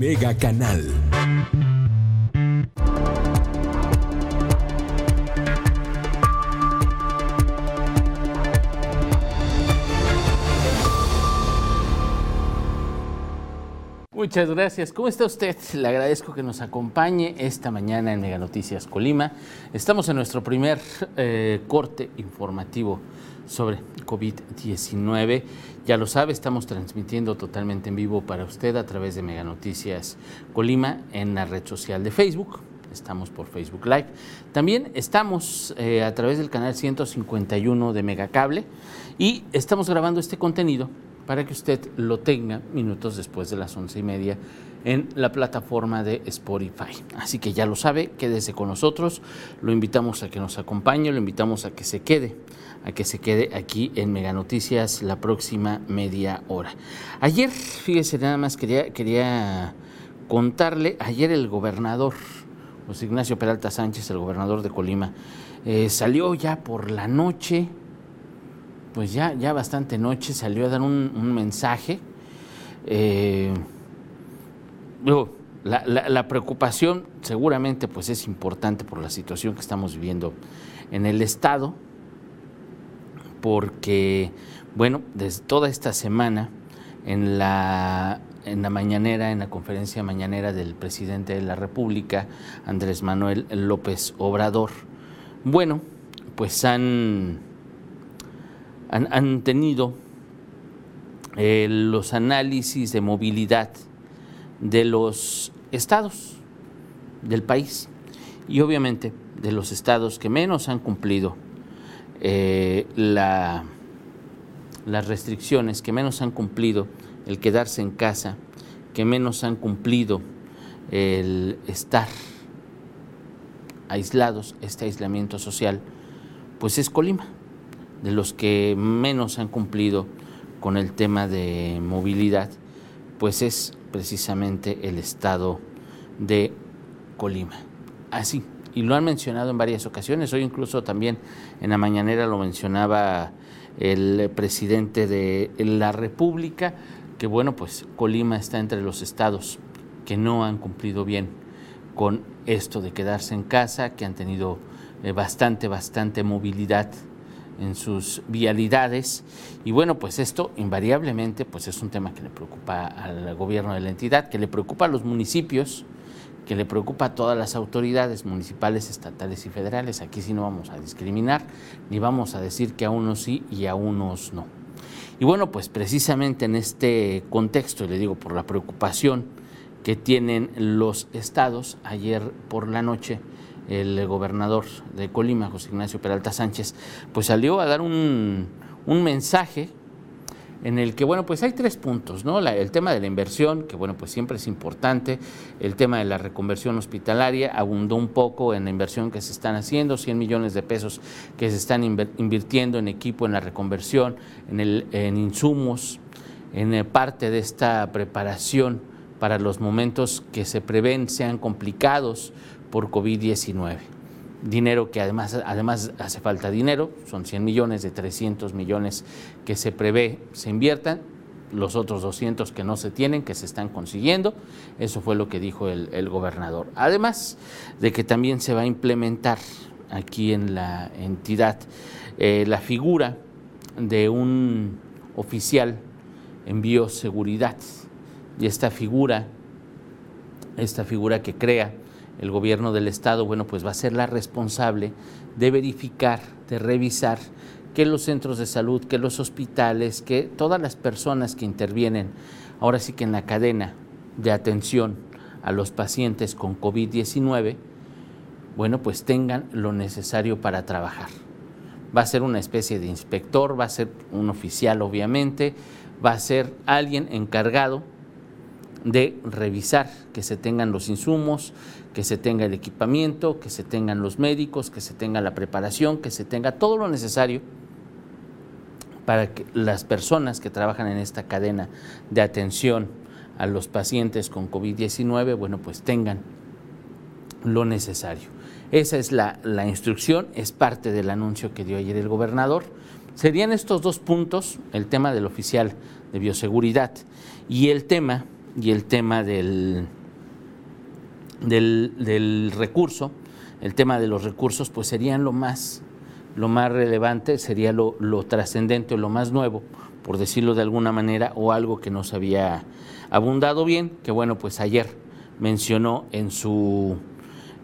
Mega Canal. Muchas gracias. ¿Cómo está usted? Le agradezco que nos acompañe esta mañana en Mega Noticias Colima. Estamos en nuestro primer eh, corte informativo sobre COVID-19. Ya lo sabe, estamos transmitiendo totalmente en vivo para usted a través de Mega Noticias Colima en la red social de Facebook. Estamos por Facebook Live. También estamos eh, a través del canal 151 de Megacable y estamos grabando este contenido para que usted lo tenga minutos después de las once y media en la plataforma de Spotify. Así que ya lo sabe, quédese con nosotros, lo invitamos a que nos acompañe, lo invitamos a que se quede, a que se quede aquí en Mega Noticias la próxima media hora. Ayer, fíjese, nada más quería, contarle, ayer el gobernador, José Ignacio Peralta Sánchez, el gobernador de Colima, eh, salió ya por la noche, pues ya, ya bastante noche, salió a dar un, mensaje. Eh, la, preocupación seguramente pues es importante por la situación que estamos viviendo en el Estado, porque, bueno, desde toda esta semana, en la, en la mañanera, en la conferencia mañanera del presidente de la República, Andrés Manuel López Obrador, bueno, pues han han, tenido eh, los análisis de movilidad de los estados del país y obviamente de los estados que menos han cumplido eh, las restricciones, que menos han cumplido el quedarse en casa, que menos han cumplido el estar aislados, este aislamiento social, pues es Colima de los que menos han cumplido con el tema de movilidad, pues es precisamente el estado de Colima. Así, y lo han mencionado en varias ocasiones, hoy incluso también en la mañanera lo mencionaba el presidente de la República, que bueno, pues Colima está entre los estados que no han cumplido bien con esto de quedarse en casa, que han tenido eh, bastante, bastante movilidad en sus vialidades y bueno, pues esto invariablemente pues es un tema que le preocupa al gobierno de la entidad, que le preocupa a los municipios, que le preocupa a todas las autoridades municipales, estatales y federales. Aquí sí no vamos a discriminar, ni vamos a decir que a unos sí y a unos no. Y bueno, pues precisamente en este contexto, y le digo por la preocupación que tienen los estados, ayer por la noche el gobernador de Colima, José Ignacio Peralta Sánchez, pues salió a dar un, mensaje en el que, bueno, pues hay tres puntos, ¿no? el tema de la inversión, que, bueno, pues siempre es importante, el tema de la reconversión hospitalaria, abundó un poco en la inversión que se están haciendo, 100 millones de pesos que se están invirtiendo en equipo, en la reconversión, en, el, en insumos, en eh, parte de esta preparación para los momentos que se prevén sean complicados por COVID-19. Dinero que además, además hace falta dinero, son 100 millones de 300 millones que se prevé se inviertan, los otros 200 que no se tienen, que se están consiguiendo. Eso fue lo que dijo el, gobernador. Además de que también se va a implementar aquí en la entidad eh, la figura de un oficial en bioseguridad. Y esta figura, esta figura que crea el gobierno del estado, bueno, pues va a ser la responsable de verificar, de revisar que los centros de salud, que los hospitales, que todas las personas que intervienen, ahora sí que en la cadena de atención a los pacientes con COVID-19, bueno, pues tengan lo necesario para trabajar. Va a ser una especie de inspector, va a ser un oficial obviamente, va a ser alguien encargado de revisar que se tengan los insumos, que se tenga el equipamiento, que se tengan los médicos, que se tenga la preparación, que se tenga todo lo necesario para que las personas que trabajan en esta cadena de atención a los pacientes con COVID-19, bueno, pues tengan lo necesario. Esa es la, la, instrucción, es parte del anuncio que dio ayer el gobernador. Serían estos dos puntos, el tema del oficial de bioseguridad y el tema y el tema del, del, recurso, el tema de los recursos, pues serían lo más, lo más relevante, sería lo, lo trascendente o lo más nuevo, por decirlo de alguna manera, o algo que nos había abundado bien, que bueno, pues ayer mencionó en su,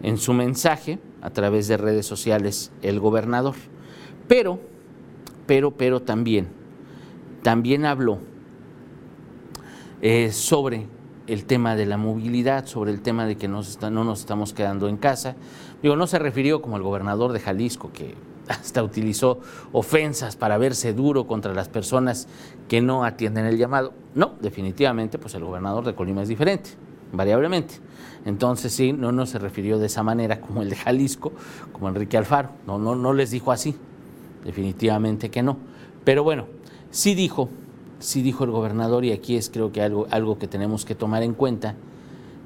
en su mensaje a través de redes sociales el gobernador. Pero, pero, pero también, también habló eh, sobre el tema de la movilidad, sobre el tema de que no nos estamos quedando en casa. Digo, no se refirió como el gobernador de Jalisco, que hasta utilizó ofensas para verse duro contra las personas que no atienden el llamado. No, definitivamente, pues el gobernador de Colima es diferente, variablemente. Entonces sí, no, no se refirió de esa manera como el de Jalisco, como Enrique Alfaro. No, no, no les dijo así, definitivamente que no. Pero bueno, sí dijo sí dijo el gobernador, y aquí es creo que algo, algo que tenemos que tomar en cuenta,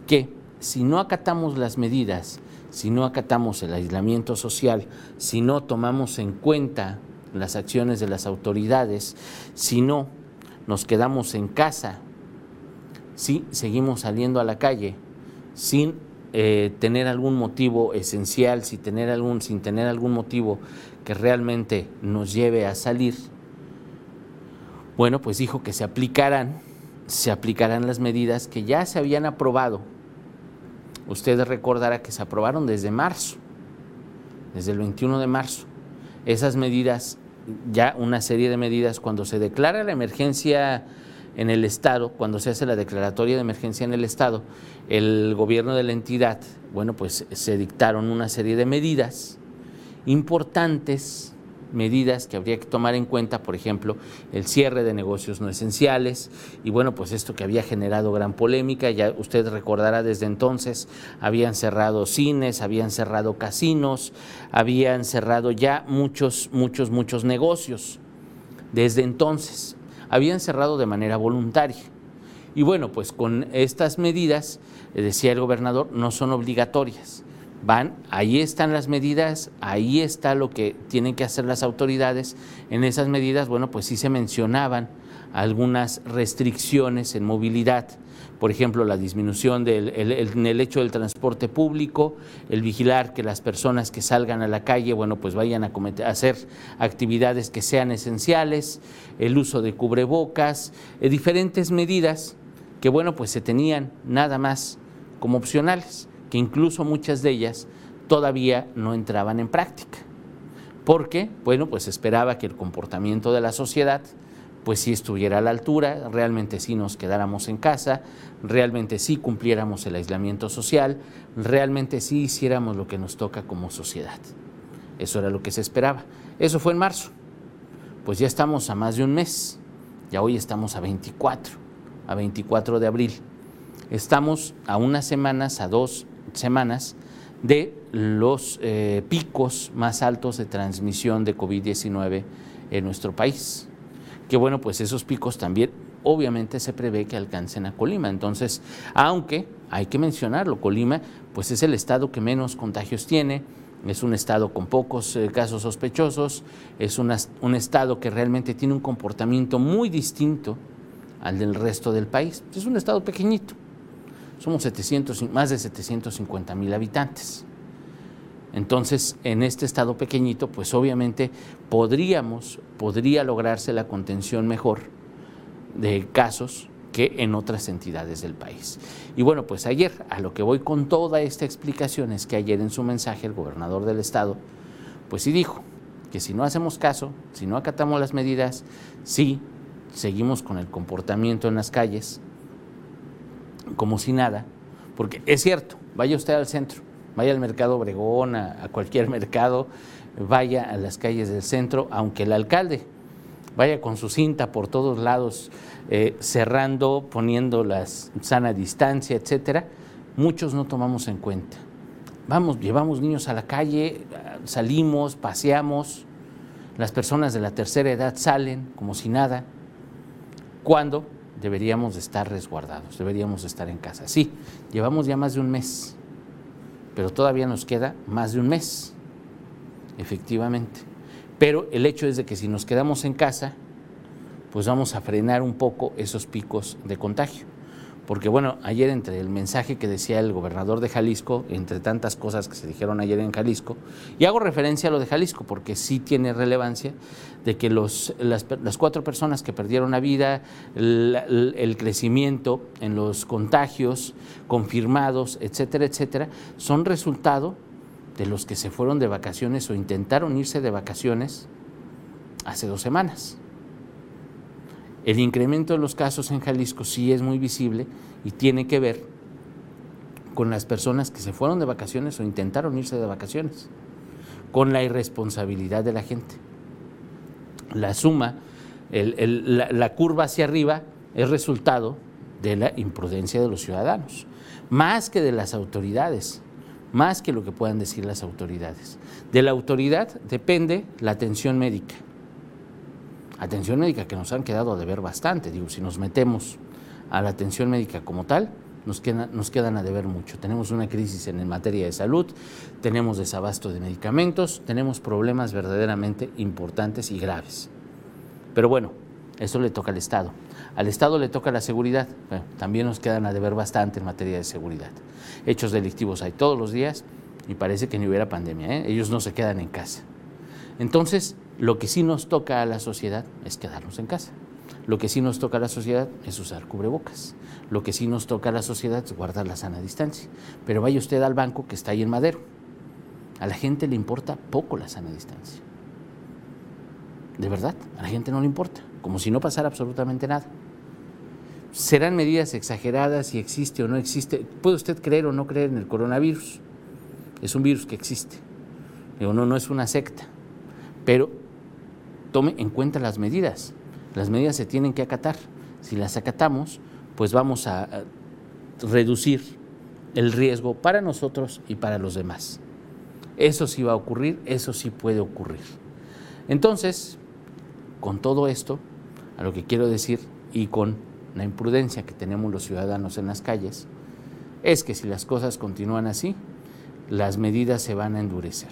que si no acatamos las medidas, si no acatamos el aislamiento social, si no tomamos en cuenta las acciones de las autoridades, si no nos quedamos en casa, si seguimos saliendo a la calle sin eh, tener algún motivo esencial, tener algún, sin tener algún motivo que realmente nos lleve a salir, bueno, pues dijo que se aplicarán, se aplicarán las medidas que ya se habían aprobado. Usted recordará que se aprobaron desde marzo, desde el 21 de marzo. Esas medidas, ya una serie de medidas, cuando se declara la emergencia en el Estado, cuando se hace la declaratoria de emergencia en el Estado, el gobierno de la entidad, bueno, pues se dictaron una serie de medidas importantes medidas que habría que tomar en cuenta, por ejemplo, el cierre de negocios no esenciales y bueno, pues esto que había generado gran polémica, ya usted recordará desde entonces, habían cerrado cines, habían cerrado casinos, habían cerrado ya muchos, muchos, muchos negocios. Desde entonces, habían cerrado de manera voluntaria. Y bueno, pues con estas medidas, eh, decía el gobernador, no son obligatorias van, ahí están las medidas, ahí está lo que tienen que hacer las autoridades. En esas medidas, bueno, pues sí se mencionaban algunas restricciones en movilidad, por ejemplo, la disminución del hecho del transporte público, el vigilar que las personas que salgan a la calle, bueno, pues vayan a, cometer, a hacer actividades que sean esenciales, el uso de cubrebocas, eh, diferentes medidas que, bueno, pues se tenían nada más como opcionales que incluso muchas de ellas todavía no entraban en práctica. Porque, bueno, pues esperaba que el comportamiento de la sociedad pues sí estuviera a la altura, realmente sí nos quedáramos en casa, realmente sí cumpliéramos el aislamiento social, realmente sí hiciéramos lo que nos toca como sociedad. Eso era lo que se esperaba. Eso fue en marzo. Pues ya estamos a más de un mes. Ya hoy estamos a 24, a 24 de abril. Estamos a unas semanas, a dos semanas de los eh, picos más altos de transmisión de COVID-19 en nuestro país. Que bueno, pues esos picos también obviamente se prevé que alcancen a Colima. Entonces, aunque hay que mencionarlo, Colima pues es el estado que menos contagios tiene, es un estado con pocos eh, casos sospechosos, es un estado que realmente tiene un comportamiento muy distinto al del resto del país. Es un estado pequeñito, somos 700, más de 750 mil habitantes. Entonces, en este estado pequeñito, pues obviamente podríamos, podría lograrse la contención mejor de casos que en otras entidades del país. Y bueno, pues ayer, a lo que voy con toda esta explicación es que ayer en su mensaje el gobernador del estado, pues sí dijo que si no hacemos caso, si no acatamos las medidas, si seguimos con el comportamiento en las calles, como si nada, porque es cierto, vaya usted al centro, vaya al mercado Obregón, a, cualquier mercado, vaya a las calles del centro, aunque el alcalde vaya con su cinta por todos lados, eh, cerrando, poniendo la sana distancia, etcétera, muchos no tomamos en cuenta. Vamos, llevamos niños a la calle, salimos, paseamos, las personas de la tercera edad salen como si nada, cuando deberíamos de estar resguardados, deberíamos de estar en casa. Sí, llevamos ya más de un mes, pero todavía nos queda más de un mes, efectivamente. Pero el hecho es de que si nos quedamos en casa, pues vamos a frenar un poco esos picos de contagio. Porque bueno, ayer entre el mensaje que decía el gobernador de Jalisco, entre tantas cosas que se dijeron ayer en Jalisco, y hago referencia a lo de Jalisco porque sí tiene relevancia, de que los, las, cuatro personas que perdieron la vida, el, el crecimiento en los contagios confirmados, etcétera, etcétera, son resultado de los que se fueron de vacaciones o intentaron irse de vacaciones hace dos semanas. El incremento de los casos en Jalisco sí es muy visible y tiene que ver con las personas que se fueron de vacaciones o intentaron irse de vacaciones, con la irresponsabilidad de la gente. La suma, la, curva hacia arriba es resultado de la imprudencia de los ciudadanos, más que de las autoridades, más que lo que puedan decir las autoridades. De la autoridad depende la atención médica atención médica que nos han quedado a deber bastante. Digo, si nos metemos a la atención médica como tal, nos, nos quedan a deber mucho. Tenemos una crisis en materia de salud, tenemos desabasto de medicamentos, tenemos problemas verdaderamente importantes y graves. Pero bueno, eso le toca al Estado. Al Estado le toca la seguridad. también nos quedan a deber bastante en materia de seguridad. Hechos delictivos hay todos los días y parece que ni hubiera pandemia. ¿eh? Ellos no se quedan en casa. Entonces, lo que sí nos toca a la sociedad es quedarnos en casa. Lo que sí nos toca a la sociedad es usar cubrebocas. Lo que sí nos toca a la sociedad es guardar la sana distancia. Pero vaya usted al banco que está ahí en Madero. A la gente le importa poco la sana distancia. De verdad, a la gente no le importa, como si no pasara absolutamente nada. Serán medidas exageradas si existe o no existe. Puede usted creer o no creer en el coronavirus. Es un virus que existe. Digo, no, no es una secta. Pero tome en cuenta las medidas. Las medidas se tienen que acatar. Si las acatamos, pues vamos a reducir el riesgo para nosotros y para los demás. Eso sí va a ocurrir, eso sí puede ocurrir. Entonces, con todo esto, a lo que quiero decir y con la imprudencia que tenemos los ciudadanos en las calles, es que si las cosas continúan así, las medidas se van a endurecer.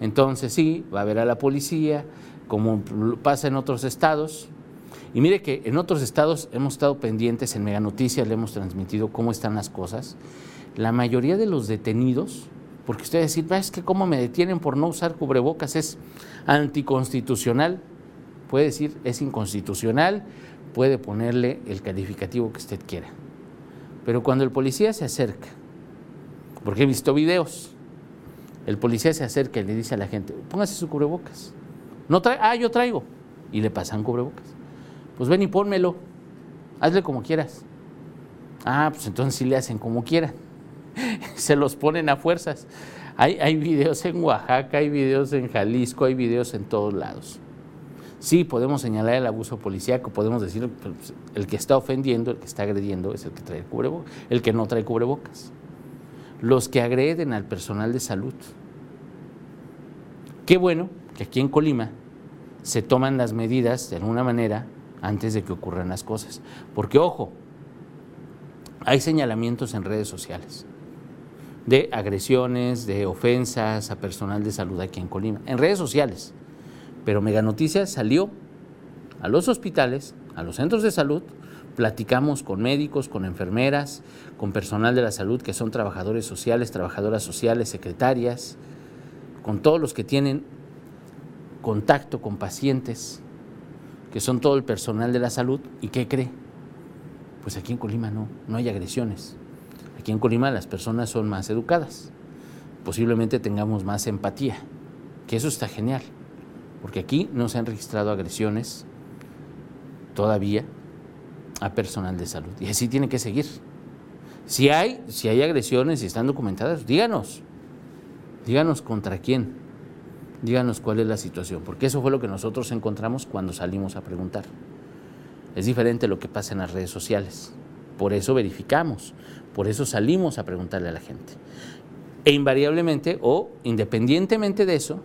Entonces sí, va a haber a la policía, como pasa en otros estados. Y mire que en otros estados hemos estado pendientes, en Mega Noticias le hemos transmitido cómo están las cosas. La mayoría de los detenidos, porque usted decir, es que cómo me detienen por no usar cubrebocas es anticonstitucional, puede decir es inconstitucional, puede ponerle el calificativo que usted quiera. Pero cuando el policía se acerca, porque he visto videos, el policía se acerca y le dice a la gente, póngase su cubrebocas. No trae, ah, yo traigo. Y le pasan cubrebocas. Pues ven y pónmelo. Hazle como quieras. Ah, pues entonces sí le hacen como quieran. Se los ponen a fuerzas. Hay, hay videos en Oaxaca, hay videos en Jalisco, hay videos en todos lados. Sí, podemos señalar el abuso policíaco, podemos decir pues, el que está ofendiendo, el que está agrediendo es el que trae cubrebocas, el que no trae cubrebocas. Los que agreden al personal de salud. Qué bueno que aquí en Colima se toman las medidas de alguna manera antes de que ocurran las cosas. Porque, ojo, hay señalamientos en redes sociales de agresiones, de ofensas a personal de salud aquí en Colima, en redes sociales. Pero Mega Noticias salió a los hospitales, a los centros de salud, platicamos con médicos, con enfermeras, con personal de la salud que son trabajadores sociales, trabajadoras sociales, secretarias, con todos los que tienen contacto con pacientes, que son todo el personal de la salud, ¿y qué cree? Pues aquí en Colima no, no hay agresiones. Aquí en Colima las personas son más educadas, posiblemente tengamos más empatía, que eso está genial, porque aquí no se han registrado agresiones todavía a personal de salud, y así tiene que seguir. Si hay, si hay agresiones y están documentadas, díganos, díganos contra quién, díganos cuál es la situación, porque eso fue lo que nosotros encontramos cuando salimos a preguntar. Es diferente lo que pasa en las redes sociales. Por eso verificamos, por eso salimos a preguntarle a la gente. E invariablemente o independientemente de eso,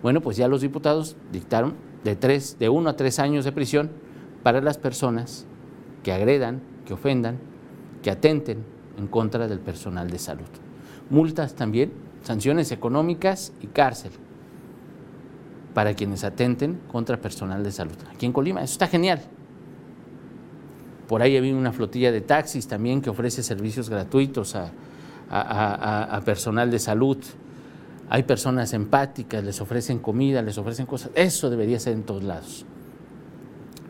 bueno, pues ya los diputados dictaron de, tres, de uno a tres años de prisión para las personas que agredan, que ofendan, que atenten en contra del personal de salud. Multas también, sanciones económicas y cárcel para quienes atenten contra personal de salud. Aquí en Colima, eso está genial. Por ahí había una flotilla de taxis también que ofrece servicios gratuitos a, a, personal de salud. Hay personas empáticas, les ofrecen comida, les ofrecen cosas. Eso debería ser en todos lados.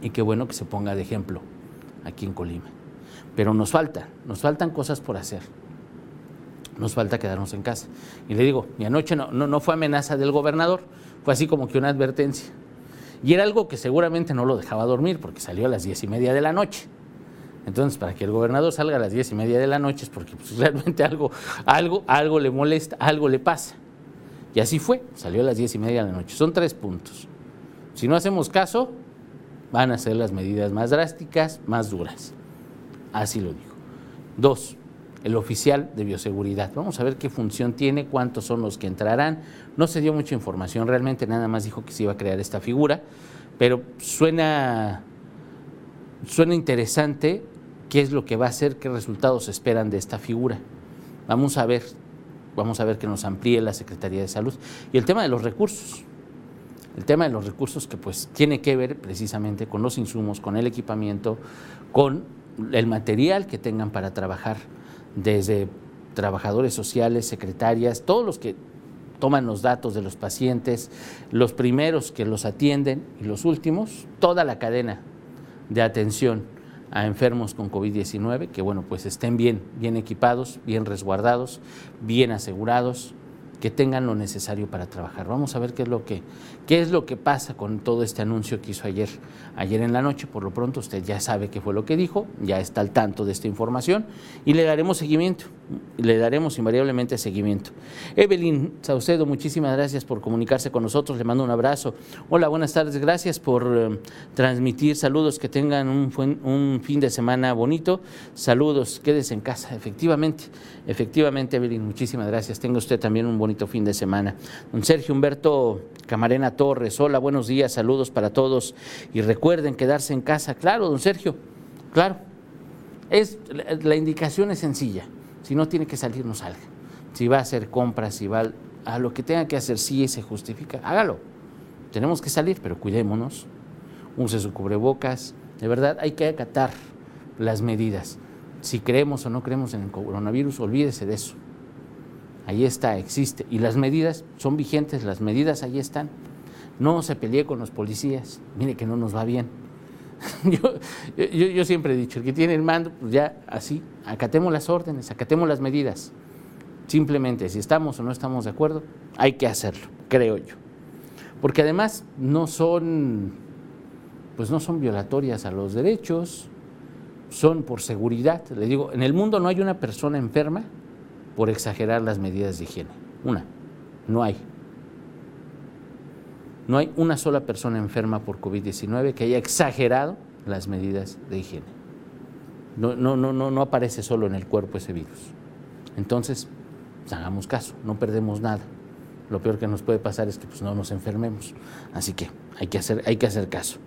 Y qué bueno que se ponga de ejemplo aquí en Colima. Pero nos falta, nos faltan cosas por hacer. Nos falta quedarnos en casa. Y le digo, mi anoche no, no, no fue amenaza del gobernador, fue así como que una advertencia. Y era algo que seguramente no lo dejaba dormir porque salió a las diez y media de la noche. Entonces, para que el gobernador salga a las diez y media de la noche es porque pues, realmente algo, algo, algo le molesta, algo le pasa. Y así fue, salió a las diez y media de la noche. Son tres puntos. Si no hacemos caso, van a ser las medidas más drásticas, más duras. Así lo digo. Dos, el oficial de bioseguridad. Vamos a ver qué función tiene, cuántos son los que entrarán. No se dio mucha información, realmente nada más dijo que se iba a crear esta figura, pero suena, suena interesante qué es lo que va a hacer, qué resultados esperan de esta figura. Vamos a ver, vamos a ver que nos amplíe la Secretaría de Salud. Y el tema de los recursos, el tema de los recursos que pues tiene que ver precisamente con los insumos, con el equipamiento, con el material que tengan para trabajar desde trabajadores sociales, secretarias, todos los que toman los datos de los pacientes, los primeros que los atienden y los últimos, toda la cadena de atención a enfermos con COVID-19, que bueno, pues estén bien, bien equipados, bien resguardados, bien asegurados, que tengan lo necesario para trabajar. Vamos a ver qué es lo que, qué es lo que pasa con todo este anuncio que hizo ayer, ayer en la noche. Por lo pronto usted ya sabe qué fue lo que dijo, ya está al tanto de esta información y le daremos seguimiento, le daremos invariablemente seguimiento. Evelyn Saucedo, muchísimas gracias por comunicarse con nosotros, le mando un abrazo. Hola, buenas tardes, gracias por eh, transmitir saludos, que tengan un, fin de semana bonito. Saludos, quédese en casa, efectivamente, efectivamente Evelyn, muchísimas gracias. Tenga usted también un bonito fin de semana. Don Sergio Humberto Camarena Torres, hola, buenos días, saludos para todos y recuerden quedarse en casa. Claro, don Sergio, claro. Es, la indicación es sencilla. Si no tiene que salir, no salga. Si va a hacer compras, si va a lo que tenga que hacer, si se justifica, hágalo. Tenemos que salir, pero cuidémonos. Use su cubrebocas. De verdad, hay que acatar las medidas. Si creemos o no creemos en el coronavirus, olvídese de eso. Ahí está, existe. Y las medidas son vigentes, las medidas ahí están. No se pelee con los policías. Mire que no nos va bien. yo, siempre he dicho, el que tiene el mando, pues ya así, acatemos las órdenes, acatemos las medidas. Simplemente, si estamos o no estamos de acuerdo, hay que hacerlo, creo yo. Porque además no son, pues no son violatorias a los derechos, son por seguridad. Le digo, en el mundo no hay una persona enferma por exagerar las medidas de higiene. Una, no hay. No hay una sola persona enferma por COVID-19 que haya exagerado las medidas de higiene. No, no, no, no, no aparece solo en el cuerpo ese virus. Entonces, pues, hagamos caso, no perdemos nada. Lo peor que nos puede pasar es que pues, no nos enfermemos. Así que hay que hacer, hay que hacer caso.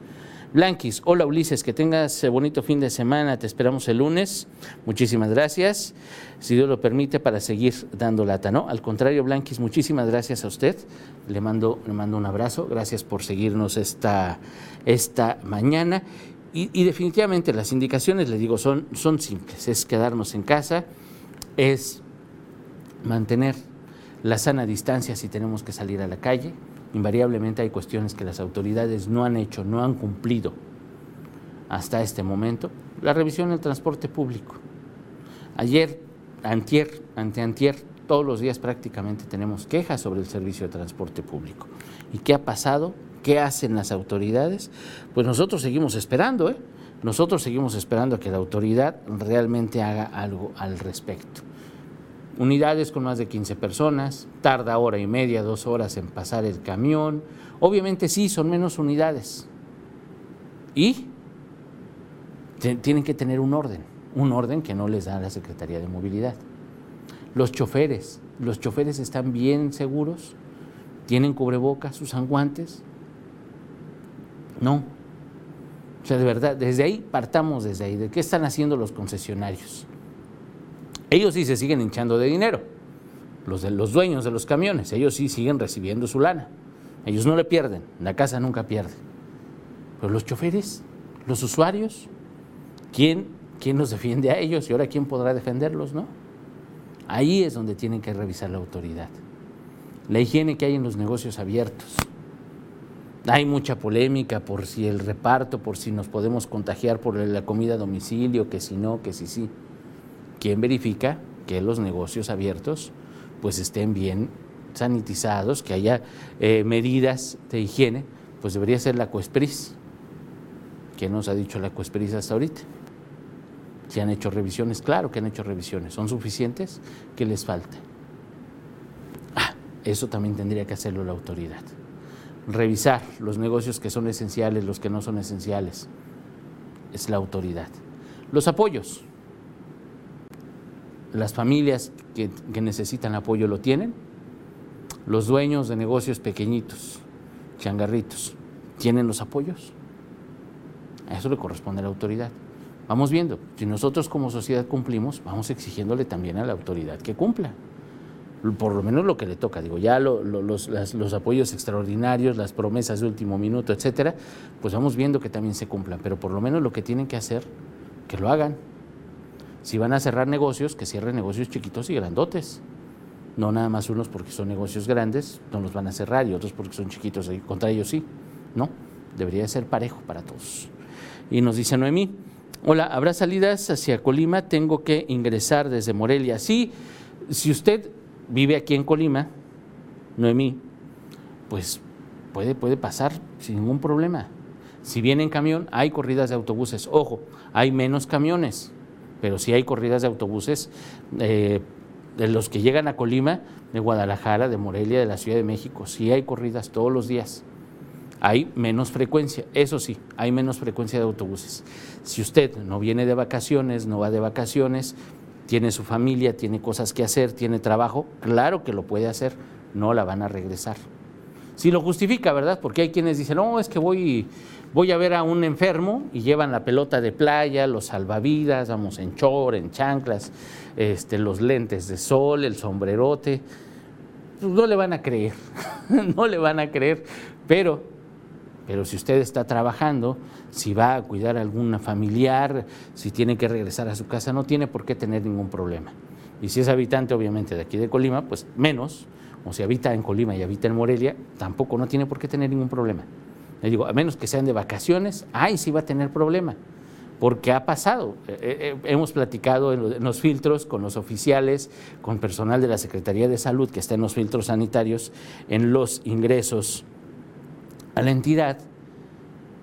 Blanquis, hola Ulises, que tengas bonito fin de semana, te esperamos el lunes. Muchísimas gracias, si Dios lo permite, para seguir dando lata, ¿no? Al contrario, Blanquis, muchísimas gracias a usted, le mando, le mando un abrazo, gracias por seguirnos esta, esta mañana. Y, definitivamente las indicaciones, le digo, son, son simples, es quedarnos en casa, es mantener la sana distancia si tenemos que salir a la calle, invariablemente hay cuestiones que las autoridades no han hecho, no han cumplido hasta este momento. La revisión del transporte público. Ayer, antier, anteantier, todos los días prácticamente tenemos quejas sobre el servicio de transporte público. ¿Y qué ha pasado? ¿Qué hacen las autoridades? Pues nosotros seguimos esperando, ¿eh? Nosotros seguimos esperando a que la autoridad realmente haga algo al respecto unidades con más de 15 personas, tarda hora y media, dos horas en pasar el camión. Obviamente sí, son menos unidades. Y tienen que tener un orden, un orden que no les da la Secretaría de Movilidad. Los choferes, los choferes están bien seguros, tienen cubrebocas, usan guantes. No. O sea, de verdad, desde ahí partamos desde ahí. ¿De qué están haciendo los concesionarios? Ellos sí se siguen hinchando de dinero, los, de, los dueños de los camiones, ellos sí siguen recibiendo su lana. Ellos no le pierden, la casa nunca pierde. Pero los choferes, los usuarios, ¿quién, ¿quién los defiende a ellos y ahora quién podrá defenderlos, no? Ahí es donde tienen que revisar la autoridad. La higiene que hay en los negocios abiertos. Hay mucha polémica por si el reparto, por si nos podemos contagiar por la comida a domicilio, que si no, que si sí. ¿Quién verifica que los negocios abiertos pues estén bien sanitizados, que haya eh, medidas de higiene? Pues debería ser la COESPRIS. ¿Qué nos ha dicho la COESPRIS hasta ahorita? ¿Se han hecho revisiones? Claro que han hecho revisiones. ¿Son suficientes? ¿Qué les falta? Ah, eso también tendría que hacerlo la autoridad. Revisar los negocios que son esenciales, los que no son esenciales. Es la autoridad. Los apoyos. Las familias que, necesitan apoyo lo tienen. Los dueños de negocios pequeñitos, changarritos, ¿tienen los apoyos? A eso le corresponde la autoridad. Vamos viendo, si nosotros como sociedad cumplimos, vamos exigiéndole también a la autoridad que cumpla. Por lo menos lo que le toca, digo, ya los, los, apoyos extraordinarios, las promesas de último minuto, etcétera, pues vamos viendo que también se cumplan, pero por lo menos lo que tienen que hacer, que lo hagan. Si van a cerrar negocios, que cierren negocios chiquitos y grandotes. No nada más unos porque son negocios grandes, no los van a cerrar, y otros porque son chiquitos, y contra ellos sí. No, debería ser parejo para todos. Y nos dice Noemí, Hola, ¿habrá salidas hacia Colima? Tengo que ingresar desde Morelia. Sí, si usted vive aquí en Colima, Noemí, pues puede, puede pasar sin ningún problema. Si viene en camión, hay corridas de autobuses. Ojo, hay menos camiones, pero sí hay corridas de autobuses eh, de los que llegan a Colima, de Guadalajara, de Morelia, de la Ciudad de México. Sí hay corridas todos los días hay menos frecuencia. Eso sí, hay menos frecuencia de autobuses. Si usted no viene de vacaciones, no va de vacaciones, tiene su familia, tiene cosas que hacer, tiene trabajo, claro que lo puede hacer, no la van a regresar. Si lo justifica, ¿verdad? Porque hay quienes dicen, no, es que voy, voy a ver a un enfermo y llevan la pelota de playa, los salvavidas, vamos en chor, en chanclas, este, los lentes de sol, el sombrerote. Pues no le van a creer, no le van a creer, pero pero si usted está trabajando, si va a cuidar a alguna familiar, si tiene que regresar a su casa, no tiene por qué tener ningún problema. Y si es habitante, obviamente, de aquí de Colima, pues menos. O si habita en Colima y habita en Morelia, tampoco no tiene por qué tener ningún problema. Le digo, a menos que sean de vacaciones, ahí sí va a tener problema. Porque ha pasado. Eh, eh, eh, hemos platicado en los filtros con los oficiales, con personal de la Secretaría de Salud que está en los filtros sanitarios, en los ingresos a la entidad.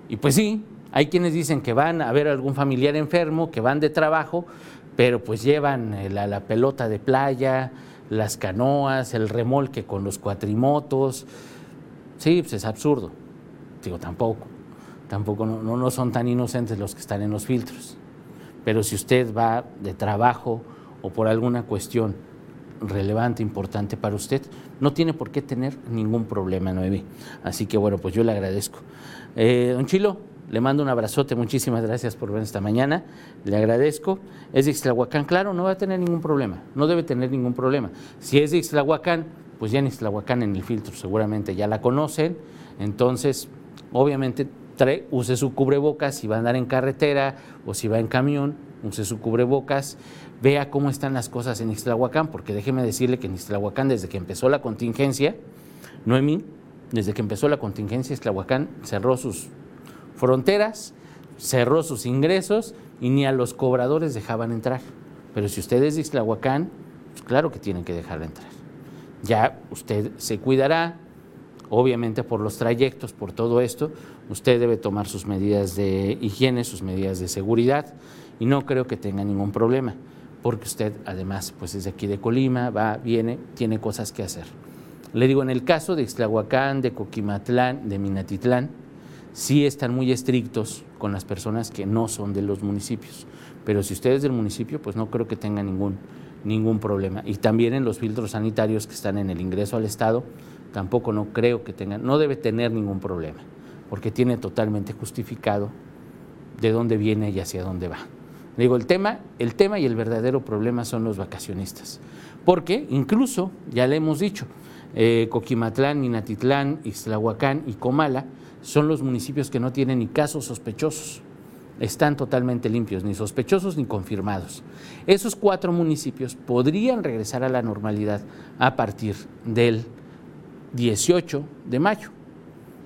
Y pues sí, hay quienes dicen que van a ver algún familiar enfermo, que van de trabajo, pero pues llevan eh, la, pelota de playa, las canoas, el remolque con los cuatrimotos. Sí, pues es absurdo. Digo, tampoco. Tampoco no, no son tan inocentes los que están en los filtros. Pero si usted va de trabajo o por alguna cuestión relevante, importante para usted, no tiene por qué tener ningún problema, Noemí. Así que bueno, pues yo le agradezco. Eh, don Chilo, le mando un abrazote, muchísimas gracias por ver esta mañana, le agradezco. Es de Ixtlahuacán, claro, no va a tener ningún problema, no debe tener ningún problema. Si es de Ixtlahuacán, pues ya en Ixtlahuacán en el filtro seguramente ya la conocen, entonces obviamente use su cubrebocas si va a andar en carretera o si va en camión, use su cubrebocas vea cómo están las cosas en Ixtlahuacán, porque déjeme decirle que en Ixtlahuacán, desde que empezó la contingencia, Noemí, desde que empezó la contingencia, Ixtlahuacán cerró sus fronteras, cerró sus ingresos y ni a los cobradores dejaban entrar. Pero si usted es de Ixtlahuacán, pues claro que tienen que dejar entrar. Ya usted se cuidará, obviamente por los trayectos, por todo esto, usted debe tomar sus medidas de higiene, sus medidas de seguridad y no creo que tenga ningún problema porque usted además pues es de aquí de Colima, va, viene, tiene cosas que hacer. Le digo, en el caso de Ixtlahuacán, de Coquimatlán, de Minatitlán, sí están muy estrictos con las personas que no son de los municipios, pero si usted es del municipio, pues no creo que tenga ningún, ningún problema. Y también en los filtros sanitarios que están en el ingreso al Estado, tampoco no creo que tenga, no debe tener ningún problema, porque tiene totalmente justificado de dónde viene y hacia dónde va. Digo, el tema, el tema y el verdadero problema son los vacacionistas. Porque incluso, ya le hemos dicho, eh, Coquimatlán, Minatitlán, Ixtlahuacán y Comala son los municipios que no tienen ni casos sospechosos. están totalmente limpios, ni sospechosos ni confirmados. Esos cuatro municipios podrían regresar a la normalidad a partir del 18 de mayo,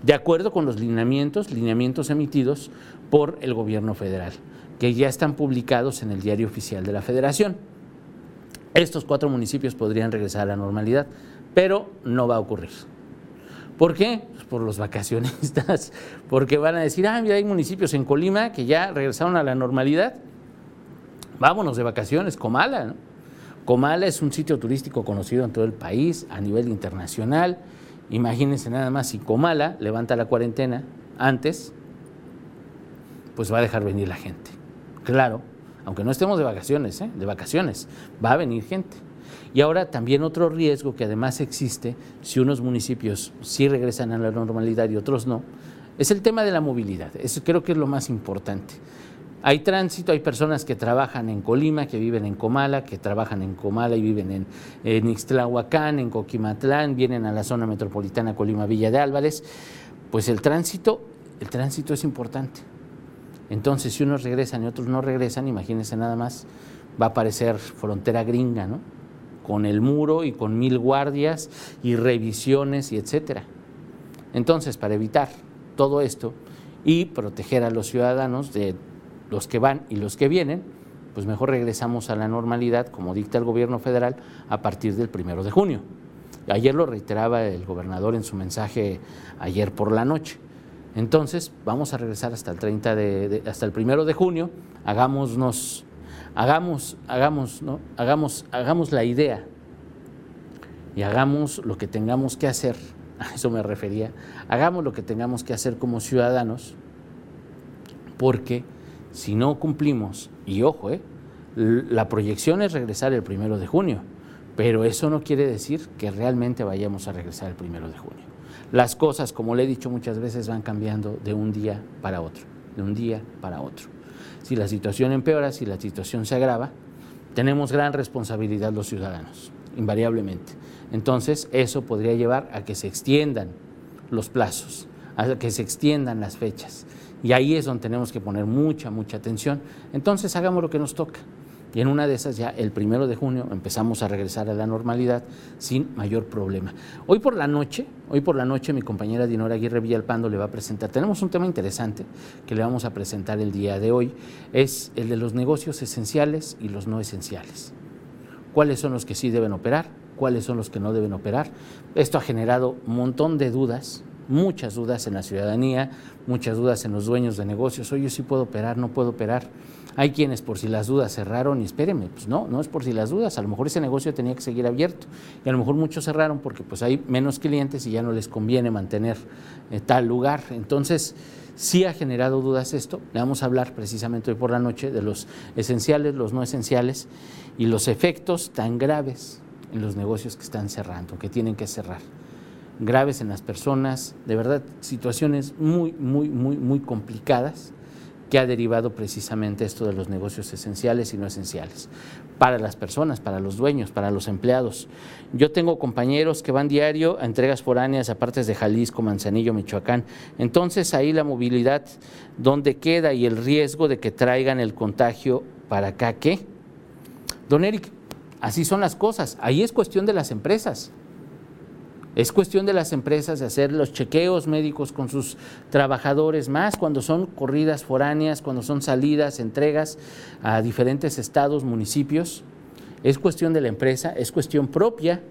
de acuerdo con los lineamientos, lineamientos emitidos por el gobierno federal, que ya están publicados en el diario oficial de la federación. Estos cuatro municipios podrían regresar a la normalidad, pero no va a ocurrir. ¿Por qué? Pues por los vacacionistas, porque van a decir, ah, mira, hay municipios en Colima que ya regresaron a la normalidad. Vámonos de vacaciones, Comala. ¿no? Comala es un sitio turístico conocido en todo el país, a nivel internacional. Imagínense nada más si Comala levanta la cuarentena antes, pues va a dejar venir la gente. Claro, aunque no estemos de vacaciones, ¿eh? de vacaciones, va a venir gente. Y ahora también otro riesgo que además existe, si unos municipios sí regresan a la normalidad y otros no, es el tema de la movilidad. Eso creo que es lo más importante. Hay tránsito, hay personas que trabajan en Colima, que viven en Comala, que trabajan en Comala y viven en, en Ixtlahuacán, en Coquimatlán, vienen a la zona metropolitana Colima-Villa de Álvarez. Pues el tránsito, el tránsito es importante. Entonces, si unos regresan y otros no regresan, imagínense nada más, va a parecer frontera gringa, ¿no? Con el muro y con mil guardias y revisiones y etcétera. Entonces, para evitar todo esto y proteger a los ciudadanos de los que van y los que vienen, pues mejor regresamos a la normalidad, como dicta el gobierno federal, a partir del primero de junio. Ayer lo reiteraba el gobernador en su mensaje ayer por la noche. Entonces, vamos a regresar hasta el 30 de, hasta el primero de junio, hagámonos, hagamos, hagamos, ¿no? hagamos, hagamos la idea y hagamos lo que tengamos que hacer, a eso me refería, hagamos lo que tengamos que hacer como ciudadanos, porque si no cumplimos, y ojo, ¿eh? la proyección es regresar el primero de junio, pero eso no quiere decir que realmente vayamos a regresar el primero de junio. Las cosas, como le he dicho muchas veces, van cambiando de un día para otro, de un día para otro. Si la situación empeora, si la situación se agrava, tenemos gran responsabilidad los ciudadanos, invariablemente. Entonces, eso podría llevar a que se extiendan los plazos, a que se extiendan las fechas. Y ahí es donde tenemos que poner mucha, mucha atención. Entonces, hagamos lo que nos toca. Y en una de esas ya el primero de junio empezamos a regresar a la normalidad sin mayor problema. Hoy por la noche, hoy por la noche mi compañera Dinora Aguirre Villalpando le va a presentar. Tenemos un tema interesante que le vamos a presentar el día de hoy. Es el de los negocios esenciales y los no esenciales. ¿Cuáles son los que sí deben operar? ¿Cuáles son los que no deben operar? Esto ha generado un montón de dudas muchas dudas en la ciudadanía, muchas dudas en los dueños de negocios. Oye, sí puedo operar, no puedo operar. Hay quienes por si las dudas cerraron y espérenme, pues no, no es por si las dudas, a lo mejor ese negocio tenía que seguir abierto y a lo mejor muchos cerraron porque pues hay menos clientes y ya no les conviene mantener eh, tal lugar. Entonces, sí ha generado dudas esto, le vamos a hablar precisamente hoy por la noche de los esenciales, los no esenciales y los efectos tan graves en los negocios que están cerrando, que tienen que cerrar graves en las personas, de verdad situaciones muy, muy, muy, muy complicadas que ha derivado precisamente esto de los negocios esenciales y no esenciales, para las personas, para los dueños, para los empleados. Yo tengo compañeros que van diario a entregas foráneas a partes de Jalisco, Manzanillo, Michoacán. Entonces ahí la movilidad, ¿dónde queda? Y el riesgo de que traigan el contagio para acá, ¿qué? Don Eric, así son las cosas. Ahí es cuestión de las empresas. Es cuestión de las empresas de hacer los chequeos médicos con sus trabajadores, más cuando son corridas foráneas, cuando son salidas, entregas a diferentes estados, municipios. Es cuestión de la empresa, es cuestión propia,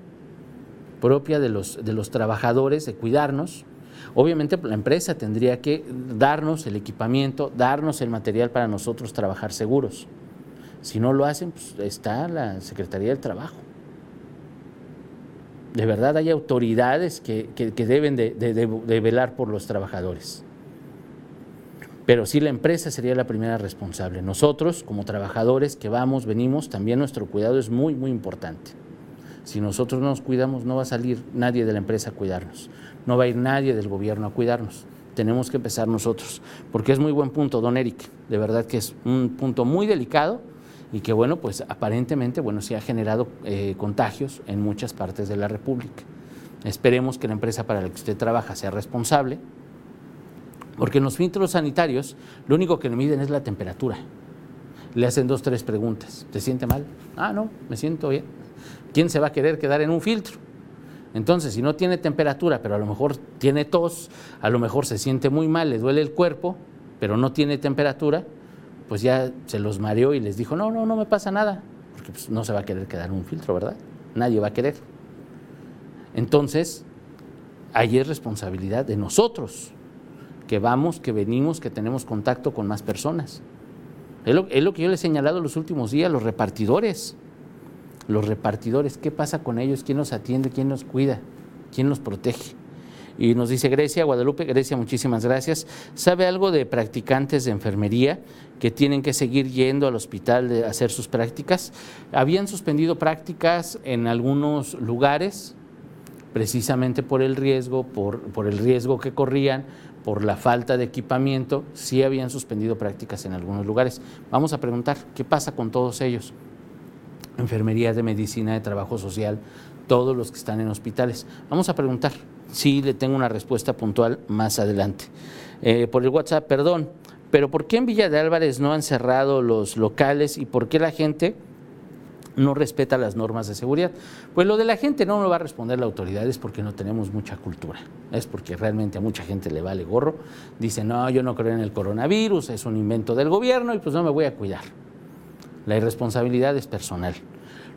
propia de los, de los trabajadores, de cuidarnos. Obviamente la empresa tendría que darnos el equipamiento, darnos el material para nosotros trabajar seguros. Si no lo hacen, pues está la Secretaría del Trabajo de verdad hay autoridades que, deben de, velar por los trabajadores. Pero sí la empresa sería la primera responsable. Nosotros, como trabajadores que vamos, venimos, también nuestro cuidado es muy, muy importante. Si nosotros no nos cuidamos, no va a salir nadie de la empresa a cuidarnos. No va a ir nadie del gobierno a cuidarnos. Tenemos que empezar nosotros. Porque es muy buen punto, don Eric. De verdad que es un punto muy delicado y que bueno, pues aparentemente, bueno, sí ha generado eh, contagios en muchas partes de la República. Esperemos que la empresa para la que usted trabaja sea responsable, Porque en los filtros sanitarios lo único que le miden es la temperatura. Le hacen dos, tres preguntas. ¿Te siente mal? Ah, no, me siento bien. ¿Quién se va a querer quedar en un filtro? Entonces, si no tiene temperatura, pero a lo mejor tiene tos, a lo mejor se siente muy mal, le duele el cuerpo, pero no tiene temperatura, pues ya se los mareó y les dijo, no, no, no me pasa nada, porque pues, no se va a querer quedar un filtro, ¿verdad? Nadie va a querer. Entonces, ahí es responsabilidad de nosotros, que vamos, que venimos, que tenemos contacto con más personas. Es lo, que yo les he señalado los últimos días, los repartidores. Los repartidores, ¿qué pasa con ellos? ¿Quién nos atiende? ¿Quién nos cuida? ¿Quién nos protege? Y nos dice Grecia, Guadalupe, Grecia, muchísimas gracias. ¿Sabe algo de practicantes de enfermería que tienen que seguir yendo al hospital a hacer sus prácticas? Habían suspendido prácticas en algunos lugares, precisamente por el riesgo, por, por el riesgo que corrían, por la falta de equipamiento, sí habían suspendido prácticas en algunos lugares. Vamos a preguntar, ¿qué pasa con todos ellos? Enfermería de medicina, de trabajo social, todos los que están en hospitales. Vamos a preguntar, sí le tengo una respuesta puntual más adelante. Eh, por el WhatsApp, perdón, pero ¿por qué en Villa de Álvarez no han cerrado los locales y por qué la gente no respeta las normas de seguridad? Pues lo de la gente no me va a responder la autoridad, es porque no tenemos mucha cultura, es porque realmente a mucha gente le vale gorro. Dice, no, yo no creo en el coronavirus, es un invento del gobierno y pues no me voy a cuidar. La irresponsabilidad es personal.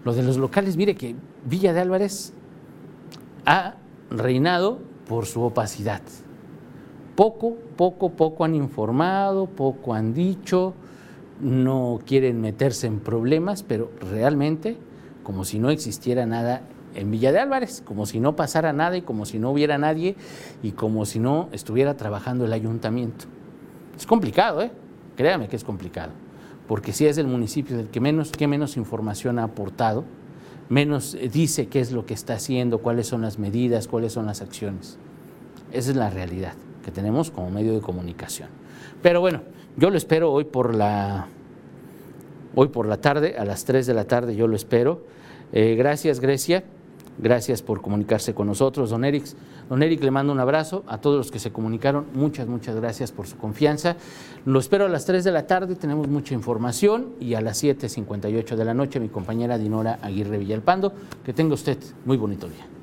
Lo de los locales, mire que Villa de Álvarez ha reinado por su opacidad. Poco, poco, poco han informado, poco han dicho, no quieren meterse en problemas, pero realmente como si no existiera nada en Villa de Álvarez, como si no pasara nada y como si no hubiera nadie y como si no estuviera trabajando el ayuntamiento. Es complicado, ¿eh? Créame que es complicado, porque si es el municipio del que menos, que menos información ha aportado, menos eh, dice qué es lo que está haciendo, cuáles son las medidas, cuáles son las acciones. Esa es la realidad que tenemos como medio de comunicación. Pero bueno, yo lo espero hoy por la, hoy por la tarde, a las 3 de la tarde yo lo espero. Eh, gracias Grecia, gracias por comunicarse con nosotros, don Eric. Don Eric, le mando un abrazo a todos los que se comunicaron. Muchas, muchas gracias por su confianza. Lo espero a las 3 de la tarde, tenemos mucha información y a las 7.58 de la noche mi compañera Dinora Aguirre Villalpando. Que tenga usted muy bonito día.